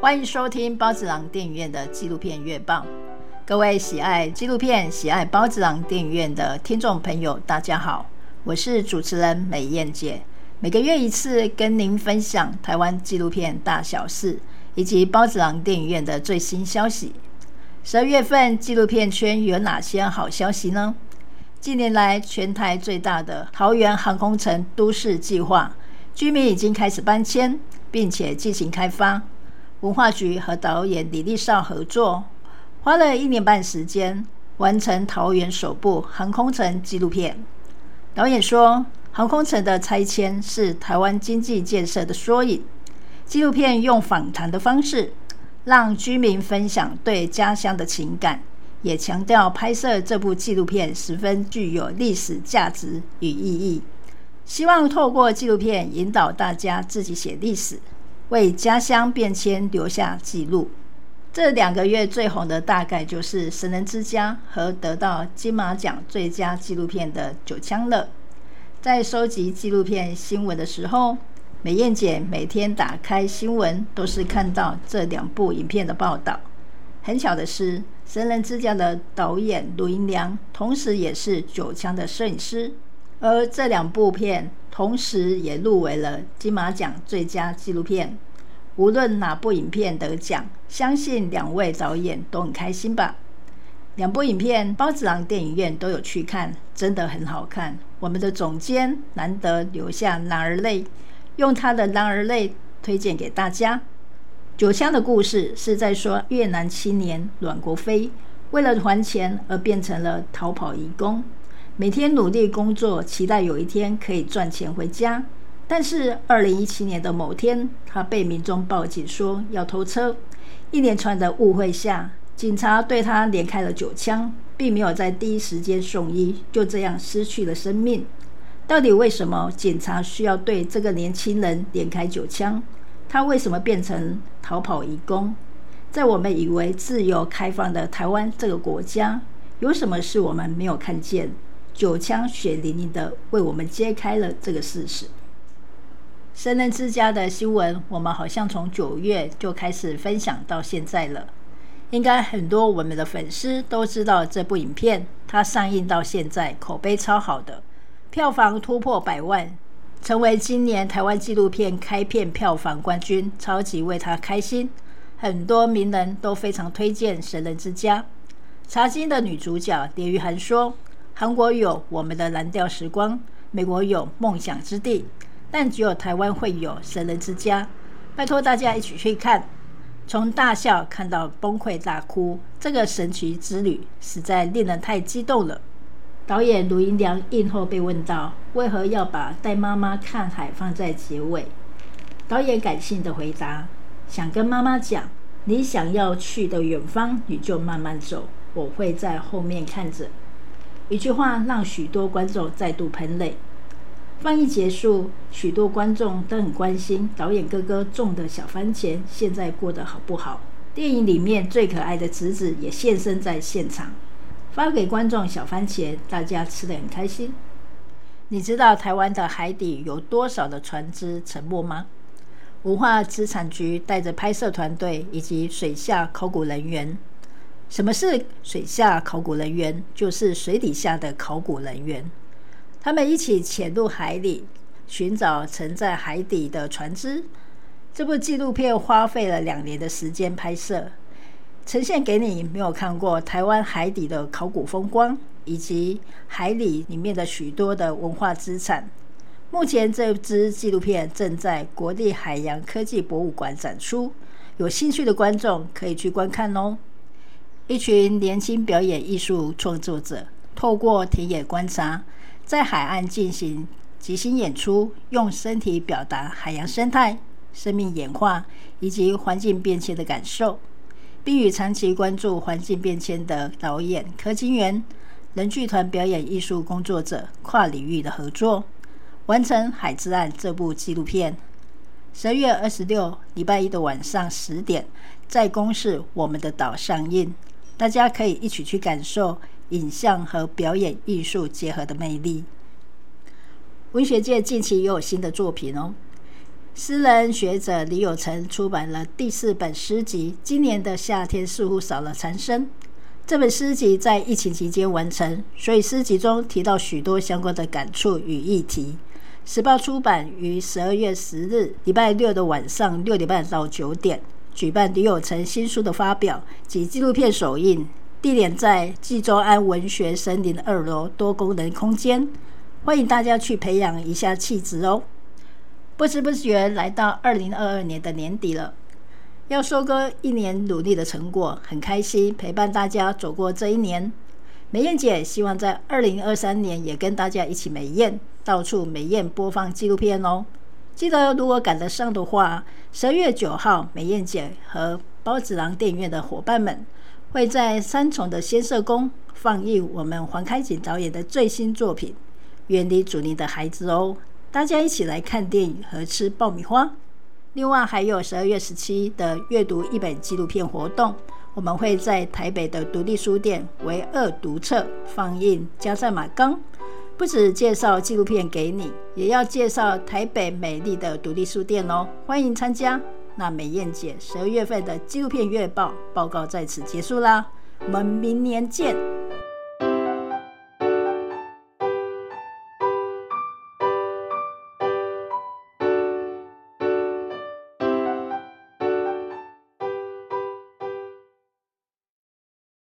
欢迎收听包子郎电影院的纪录片月报。各位喜爱纪录片、喜爱包子郎电影院的听众朋友，大家好，我是主持人美燕姐。每个月一次，跟您分享台湾纪录片大小事，以及包子郎电影院的最新消息。十二月份纪录片圈有哪些好消息呢？近年来，全台最大的桃园航空城都市计划，居民已经开始搬迁，并且进行开发。文化局和导演李立少合作，花了一年半时间完成桃园首部航空城纪录片。导演说，航空城的拆迁是台湾经济建设的缩影。纪录片用访谈的方式，让居民分享对家乡的情感，也强调拍摄这部纪录片十分具有历史价值与意义。希望透过纪录片引导大家自己写历史。为家乡变迁留下记录。这两个月最红的大概就是《神人之家》和得到金马奖最佳纪录片的《九枪了》。在收集纪录片新闻的时候，美燕姐每天打开新闻都是看到这两部影片的报道。很巧的是，《神人之家》的导演卢银良，同时也是《九枪》的摄影师。而这两部片同时也入围了金马奖最佳纪录片。无论哪部影片得奖，相信两位导演都很开心吧。两部影片，包子囊电影院都有去看，真的很好看。我们的总监难得留下男儿泪，用他的男儿泪推荐给大家。九枪的故事是在说越南青年阮国飞为了还钱而变成了逃跑移工。每天努力工作，期待有一天可以赚钱回家。但是，二零一七年的某天，他被民众报警说要偷车。一连串的误会下，警察对他连开了九枪，并没有在第一时间送医，就这样失去了生命。到底为什么警察需要对这个年轻人连开九枪？他为什么变成逃跑移工？在我们以为自由开放的台湾这个国家，有什么是我们没有看见？九枪血淋淋的为我们揭开了这个事实。神人之家的新闻，我们好像从九月就开始分享到现在了。应该很多我们的粉丝都知道这部影片，它上映到现在口碑超好的，票房突破百万，成为今年台湾纪录片开片票房冠军，超级为他开心。很多名人都非常推荐神人之家。茶金的女主角连俞涵说。韩国有《我们的蓝调时光》，美国有《梦想之地》，但只有台湾会有《神人之家》。拜托大家一起去看，从大笑看到崩溃大哭，这个神奇之旅实在令人太激动了。导演卢银良映后被问到，为何要把带妈妈看海放在结尾？导演感性的回答：想跟妈妈讲，你想要去的远方，你就慢慢走，我会在后面看着。一句话让许多观众再度喷泪。放映结束，许多观众都很关心导演哥哥种的小番茄现在过得好不好。电影里面最可爱的侄子也现身在现场，发给观众小番茄，大家吃得很开心。你知道台湾的海底有多少的船只沉没吗？文化资产局带着拍摄团队以及水下考古人员。什么是水下考古人员？就是水底下的考古人员，他们一起潜入海里，寻找沉在海底的船只。这部纪录片花费了两年的时间拍摄，呈现给你没有看过台湾海底的考古风光，以及海里里面的许多的文化资产。目前这支纪录片正在国立海洋科技博物馆展出，有兴趣的观众可以去观看哦。一群年轻表演艺术创作者透过田野观察，在海岸进行即兴演出，用身体表达海洋生态、生命演化以及环境变迁的感受，并与长期关注环境变迁的导演柯金元、人剧团表演艺术工作者跨领域的合作，完成《海之岸》这部纪录片。十月二十六礼拜一的晚上十点，在公视我们的岛上映。大家可以一起去感受影像和表演艺术结合的魅力。文学界近期也有新的作品哦。诗人学者李有成出版了第四本诗集《今年的夏天似乎少了蝉声》。这本诗集在疫情期间完成，所以诗集中提到许多相关的感触与议题。时报出版于十二月十日礼拜六的晚上六点半到九点，举办李友成新书的发表及纪录片首映，地点在纪州安文学森林二楼多功能空间，欢迎大家去培养一下气质哦。不知不觉来到二零二二年的年底了。要收割一年努力的成果，很开心陪伴大家走过这一年。美燕姐希望在二零二三年也跟大家一起美燕，到处美燕播放纪录片哦。记得如果赶得上的话，十二月九号，美燕姐和包子郎电影院的伙伴们会在三重的先社宫放映我们黄开景导演的最新作品《远离祖灵的孩子》哦。大家一起来看电影和吃爆米花。另外还有十二月十七的阅读一本纪录片活动，我们会在台北的独立书店唯二读册放映《加塞马冈》，不止介绍纪录片给你，也要介绍台北美丽的独立书店哦，欢迎参加。那美燕姐十二月份的纪录片月报报告在此结束啦，我们明年见。